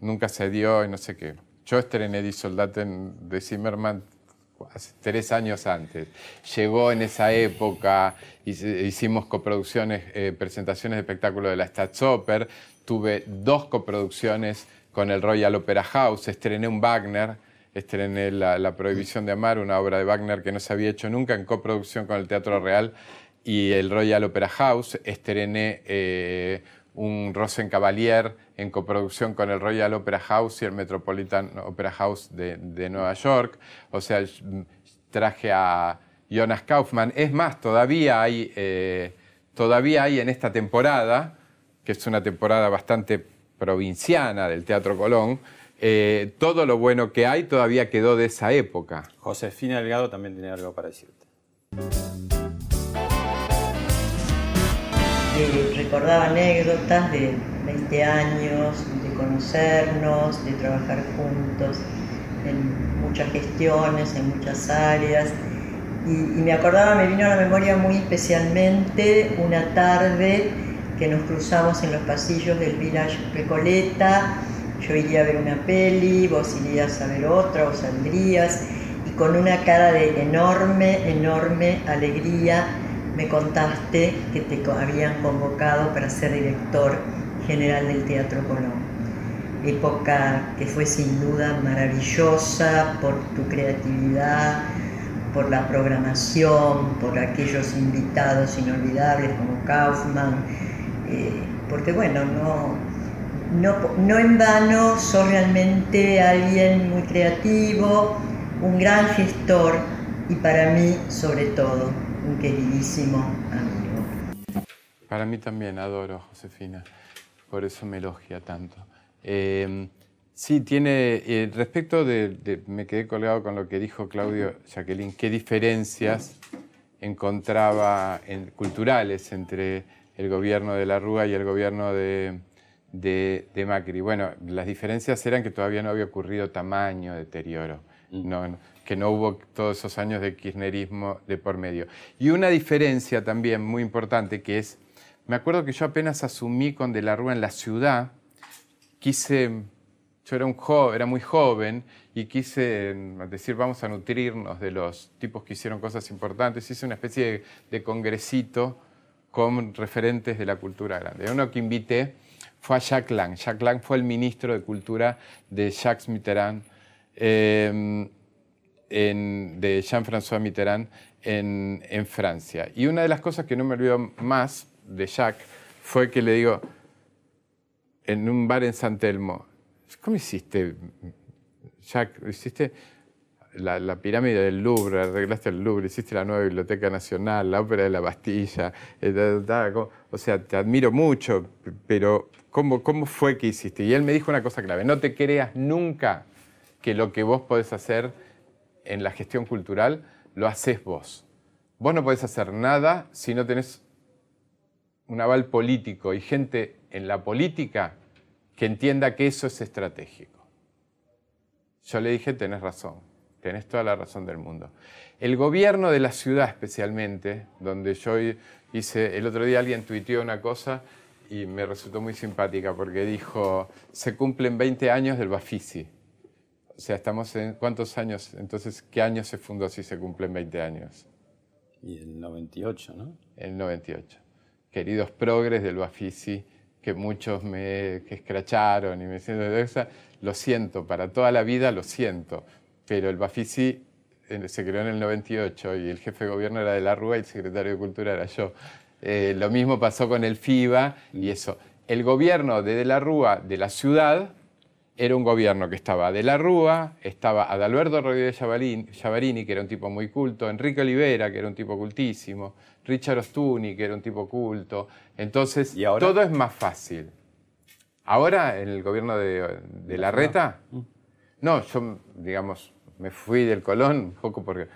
nunca se dio y no sé qué. Yo estrené Die Soldaten de Zimmerman tres años antes. Llegó en esa época, hicimos coproducciones, eh, presentaciones de espectáculo de la Staatsoper, tuve dos coproducciones con el Royal Opera House, estrené un Wagner, estrené la, Prohibición de Amar, una obra de Wagner que no se había hecho nunca en coproducción con el Teatro Real y el Royal Opera House, estrené eh, un Rosencavalier en coproducción con el Royal Opera House y el Metropolitan Opera House de, Nueva York. O sea, traje a Jonas Kaufman. Es más, todavía hay, eh, todavía hay en esta temporada, que es una temporada bastante provinciana del Teatro Colón, eh, todo lo bueno que hay todavía quedó de esa época. Josefina Delgado también tiene algo para decirte. Recordaba anécdotas de 20 años, de conocernos, de trabajar juntos en muchas gestiones, en muchas áreas. Y, me acordaba, me vino a la memoria muy especialmente una tarde que nos cruzamos en los pasillos del Village Recoleta. Yo iría a ver una peli, vos irías a ver otra, vos saldrías, y con una cara de enorme, enorme alegría me contaste que te habían convocado para ser director general del Teatro Colón. Época que fue sin duda maravillosa por tu creatividad, por la programación, por aquellos invitados inolvidables como Kaufman, eh, porque bueno, no, no, no en vano sos realmente alguien muy creativo, un gran gestor y para mí sobre todo un queridísimo amigo. Para mí también adoro a Josefina, por eso me elogia tanto. Eh, sí, tiene, eh, respecto de, me quedé colgado con lo que dijo Claudio Jacqueline, qué diferencias encontraba en, culturales entre el gobierno de la Rúa y el gobierno de, de, Macri. Bueno, las diferencias eran que todavía no había ocurrido tamaño deterioro, mm. no, que no hubo todos esos años de kirchnerismo de por medio. Y una diferencia también muy importante que es, me acuerdo que yo apenas asumí con De la Rúa en la ciudad, quise, yo era, un era muy joven y quise mm, decir, vamos a nutrirnos de los tipos que hicieron cosas importantes. Hice una especie de, congresito con referentes de la cultura grande. Uno que invité fue a Jacques Lang. Jacques Lang fue el ministro de Cultura de Jacques Mitterrand, em, de Jean-François Mitterrand en, en, Francia. Y una de las cosas que no me olvido más de Jacques fue que le digo, en un bar en San Telmo, ¿cómo hiciste, Jacques? ¿Hiciste la, pirámide del Louvre, arreglaste el Louvre, hiciste la nueva Biblioteca Nacional, la Ópera de la Bastilla? Eh, o sea, te admiro mucho, pero ¿Cómo, ¿Cómo fue que hiciste? Y él me dijo una cosa clave, no te creas nunca que lo que vos podés hacer en la gestión cultural lo haces vos. Vos no podés hacer nada si no tenés un aval político y gente en la política que entienda que eso es estratégico. Yo le dije, tenés razón, tenés toda la razón del mundo. El gobierno de la ciudad especialmente, donde yo hice, el otro día alguien tuiteó una cosa y me resultó muy simpática porque dijo, se cumplen 20 años del Bafisi. O sea, estamos en cuántos años, entonces, ¿qué año se fundó si se cumplen 20 años? Y el 98, ¿no? El 98. Queridos progres del Bafisi, que muchos me que escracharon y me decían, lo siento, para toda la vida lo siento, pero el Bafisi eh, se creó en el 98 y el jefe de gobierno era de la Rúa y el secretario de Cultura era yo. Eh, lo mismo pasó con el FIBA y eso. El gobierno de De la Rúa de la ciudad era un gobierno que estaba de la Rúa, estaba Adalberto Rodríguez Chavarini, que era un tipo muy culto, Enrique Olivera, que era un tipo cultísimo, Richard Ostuni, que era un tipo culto. Entonces, todo es más fácil. Ahora, en el gobierno de, de la Reta, no, yo, digamos, me fui del Colón un poco porque,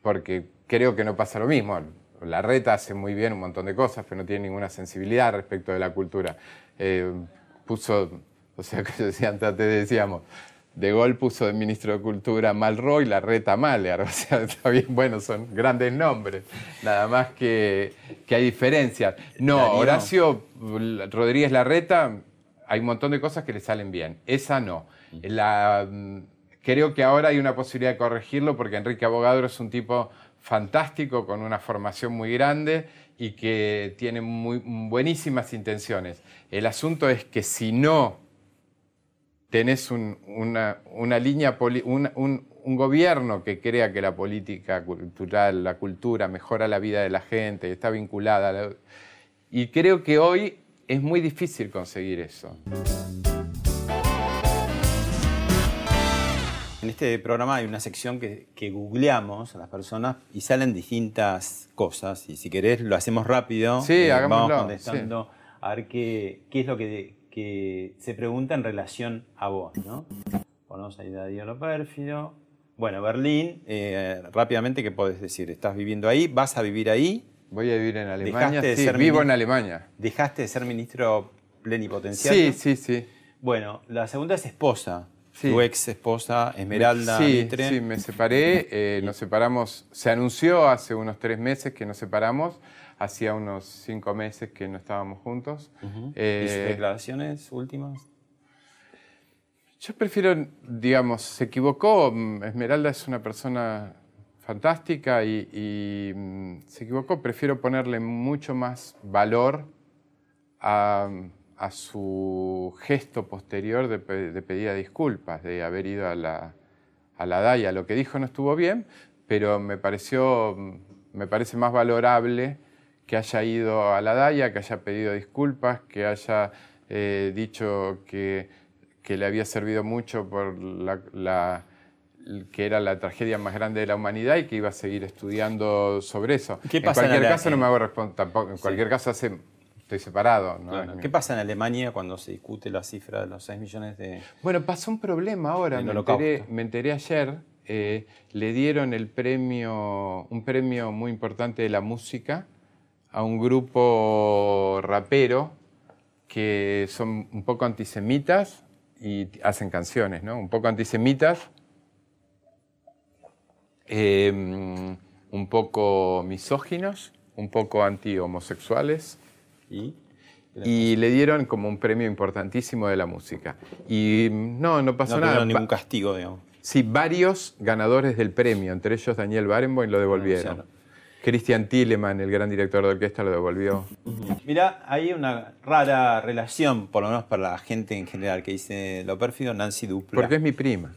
porque creo que no pasa lo mismo la reta hace muy bien un montón de cosas, pero no tiene ninguna sensibilidad respecto de la cultura. Eh, puso, o sea, que decía, antes te decíamos, de Gaulle puso de ministro de Cultura Malroy, la reta Maler. O sea, está bien, bueno, son grandes nombres. Nada más que, que hay diferencias. No, Horacio Rodríguez Larreta, hay un montón de cosas que le salen bien. Esa no. La, creo que ahora hay una posibilidad de corregirlo porque Enrique Abogadro es un tipo fantástico, con una formación muy grande y que tiene muy, buenísimas intenciones. El asunto es que si no tenés una, línea, un, gobierno que crea que la política cultural, la cultura mejora la vida de la gente, está vinculada. y creo que hoy es muy difícil conseguir eso. En este programa hay una sección que, googleamos a las personas y salen distintas cosas. Y si querés, lo hacemos rápido. Sí, eh, Vamos contestando a ver qué, es lo que, se pregunta en relación a vos. ¿no? Ponemos ahí Darío lo pérfido. Bueno, Berlín, eh, rápidamente, ¿qué podés decir? ¿Estás viviendo ahí? ¿Vas a vivir ahí? Voy a vivir en Alemania. sí, vivo en Alemania. ¿Dejaste de ser ministro plenipotenciario? Sí, sí, sí. Bueno, la segunda es esposa. Tu ex esposa Esmeralda sí, Sí, me separé, eh, nos separamos, se anunció hace unos tres meses que nos separamos, hacía unos cinco meses que no estábamos juntos. ¿Y sus declaraciones últimas? Yo prefiero, digamos, se equivocó, Esmeralda es una persona fantástica y, mm, se equivocó. Prefiero ponerle mucho más valor a, su gesto posterior de, de, pedir disculpas, de haber ido a la, a la DAIA. Lo que dijo no estuvo bien, pero me pareció, mm, me parece más valorable que haya ido a la DAIA, que haya pedido disculpas, que haya eh, dicho que, que, le había servido mucho por la que era la tragedia más grande de la humanidad y que iba a seguir estudiando sobre eso. ¿Qué en cualquier caso no me hago responder tampoco, en cualquier caso hace, estoy separado. ¿Qué pasa en Alemania cuando se discute la cifra de los 6 millones de... Bueno, pasó un problema ahora, me enteré, me enteré, ayer, eh, le dieron el premio, un premio muy importante de la música a un grupo rapero que son un poco antisemitas y hacen canciones, ¿no? Un poco antisemitas Em, un poco misóginos, un poco anti-homosexuales. ¿Y? y le dieron como un premio importantísimo de la música. Y no, no pasó no nada. ningún castigo, digamos. Sí, varios ganadores del premio, entre ellos Daniel Barenboim, lo devolvieron. Christian Tilleman, el gran director de orquesta, lo devolvió. Mira, hay una rara relación, por lo menos para la gente en general, que dice lo pérfido Nancy Dupla. Porque es mi prima.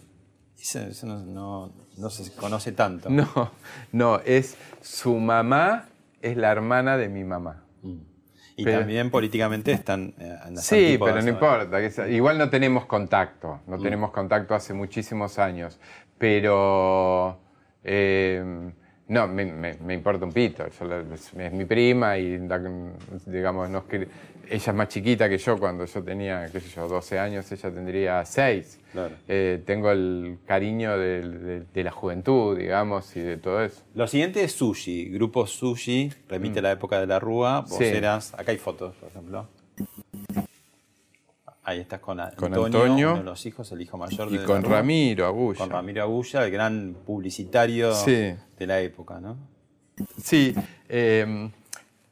Eso, no, se conoce tanto. No, no, es su mamá, es la hermana de mi mamá. Mm. Y también políticamente están eh, Sí, pero no importa. igual no tenemos contacto, no mm. tenemos contacto hace muchísimos años. Pero eh, no, me, importa un pito. es, mi prima y digamos, no, ella es más chiquita que yo, cuando yo tenía, qué sé yo, 12 años, ella tendría 6. Eh, tengo el cariño de, la juventud, digamos, y de todo eso. Lo siguiente es Sushi, grupo Sushi, remite a la época de la Rúa, vos eras, acá hay fotos, por ejemplo. Ahí estás con Antonio, uno de los hijos, el hijo mayor de Y con Ramiro Agulla. Con Ramiro Agulla, el gran publicitario de la época, ¿no? Sí. Eh,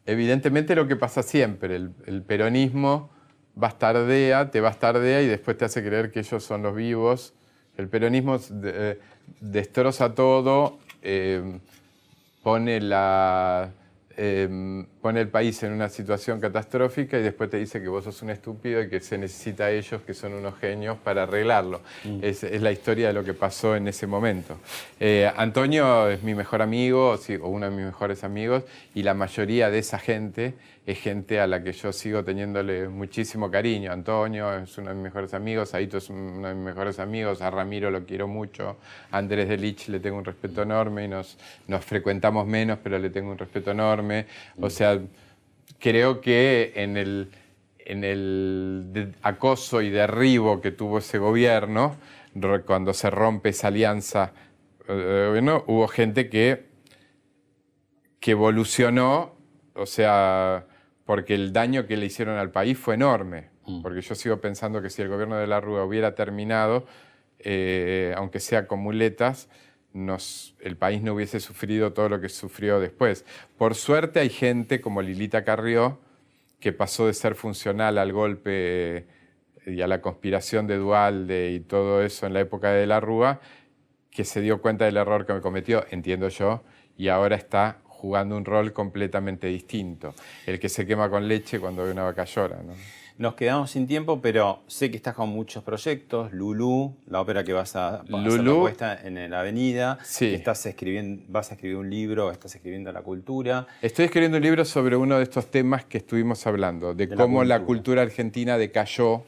evidentemente lo que pasa siempre, el, peronismo bastardea, te bastardea y después te hace creer que ellos son los vivos. El peronismo eh, destroza todo, eh, pone la Em, pone el país en una situación catastrófica y después te dice que vos sos un estúpido y que se necesita a ellos, que son unos genios, para arreglarlo. Mm. Es, la historia de lo que pasó en ese momento. Eh, Antonio es mi mejor amigo, o uno de mis mejores amigos, y la mayoría de esa gente es gente a la que yo sigo teniéndole muchísimo cariño. Antonio es uno de mis mejores amigos, Aito es uno de mis mejores amigos, a Ramiro lo quiero mucho, a Andrés de Lich le tengo un respeto enorme y nos, nos frecuentamos menos, pero le tengo un respeto enorme. O sea, creo que en el, en el acoso y derribo que tuvo ese gobierno, cuando se rompe esa alianza, eh, hubo gente que, que evolucionó, o sea, porque el daño que le hicieron al país fue enorme. Mm. Porque yo sigo pensando que si el gobierno de la Rúa hubiera terminado, eh, aunque sea con muletas, el país no hubiese sufrido todo lo que sufrió después. Por suerte hay gente como Lilita Carrió, que pasó de ser funcional al golpe eh, y a la conspiración de Dualde y todo eso en la época de la Rúa, que se dio cuenta del error que me cometió, entiendo yo, y ahora está jugando un rol completamente distinto. El que se quema con leche cuando ve una vaca llora. Nos quedamos sin tiempo, pero sé que estás con muchos proyectos. Lulú, la ópera que vas a, Lulú, hacer en la avenida. Sí. Estás escribiendo, vas a escribir un libro, estás escribiendo la cultura. Estoy escribiendo un libro sobre uno de estos temas que estuvimos hablando, de, cómo la cultura argentina decayó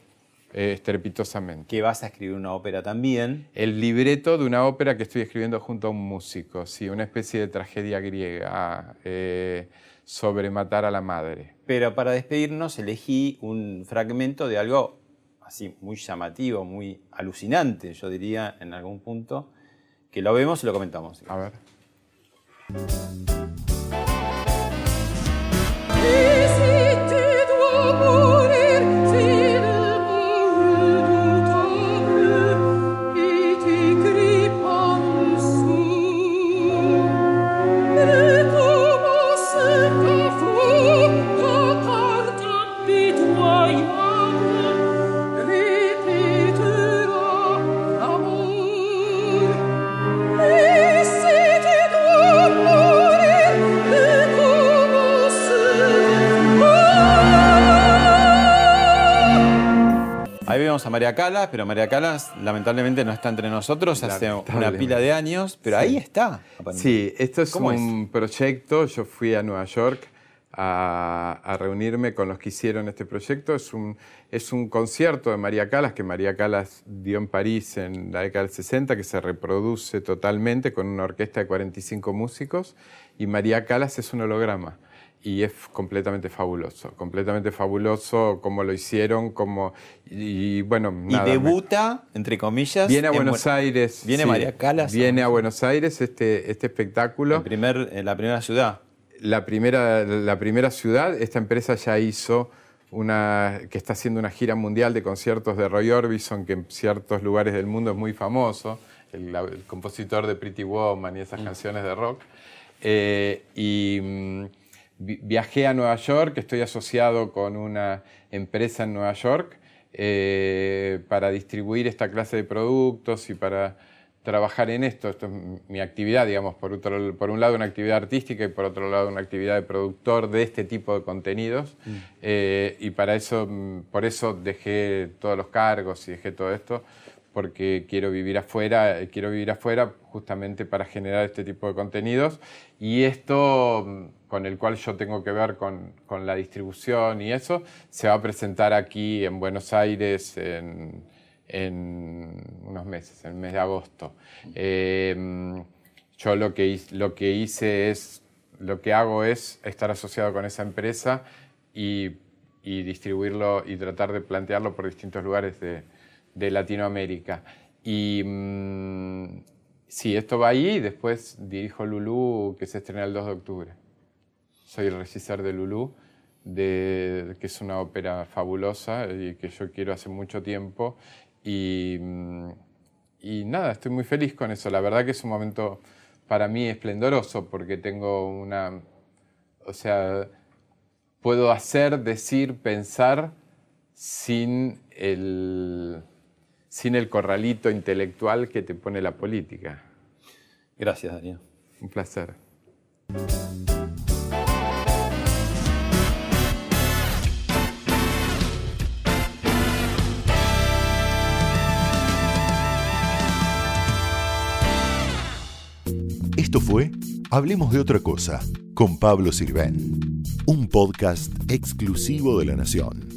eh, estrepitosamente. Que vas a escribir una ópera también. El libreto de una ópera que estoy escribiendo junto a un músico, sí, una especie de tragedia griega eh, sobre matar a la madre. Pero para despedirnos elegí un fragmento de algo así muy llamativo, muy alucinante, yo diría en algún punto, que lo vemos y lo comentamos. A ver. María Calas, pero María Calas lamentablemente no está entre nosotros hace una pila de años, pero ahí está. Sí, esto es un proyecto, yo fui a Nueva York a, reunirme con los que hicieron este proyecto. Es un, es un concierto de María Calas que María Calas dio en París en la década del 60, que se reproduce totalmente con una orquesta de 45 músicos y María Calas es un holograma y es completamente fabuloso, completamente fabuloso cómo lo hicieron, como y bueno, y debuta entre comillas. Viene a Buenos Aires. Viene María Calas. Viene a Buenos Aires este este espectáculo. primer, en la primera ciudad la primera, la primera ciudad, esta empresa ya hizo una, que está haciendo una gira mundial de conciertos de Roy Orbison, que en ciertos lugares del mundo es muy famoso, el, compositor de Pretty Woman y esas mm. canciones de rock. Eh, y mm, viajé a Nueva York, estoy asociado con una empresa en Nueva York eh, para distribuir esta clase de productos y para trabajar en esto. Esto es mi actividad, digamos, por, otro, por un lado una actividad artística y por otro lado una actividad de productor de este tipo de contenidos. Mm. Eh, y para eso, mm, por eso dejé todos los cargos y dejé todo esto, porque quiero vivir afuera, eh, quiero vivir afuera justamente para generar este tipo de contenidos. Y esto, mm, con el cual yo tengo que ver con, con la distribución y eso, se va a presentar aquí en Buenos Aires en en unos meses, en el mes de agosto. Em, yo lo que, lo que hice es, lo que hago es estar asociado con esa empresa y, distribuirlo y tratar de plantearlo por distintos lugares de, Latinoamérica. Y mm, sí, esto va ahí y después dirijo Lulú, que se estrena el 2 de octubre. Soy el regisseur de Lulú. De, que es una ópera fabulosa y que yo quiero hace mucho tiempo Mm, y, nada, estoy muy feliz con eso. La verdad que es un momento para mí esplendoroso porque tengo una, o sea, puedo hacer, decir, pensar sin el, sin el corralito intelectual que te pone la política. Gracias, Daniel. Un placer. Esto fue Hablemos de otra cosa con Pablo Sirven, un podcast exclusivo de La Nación.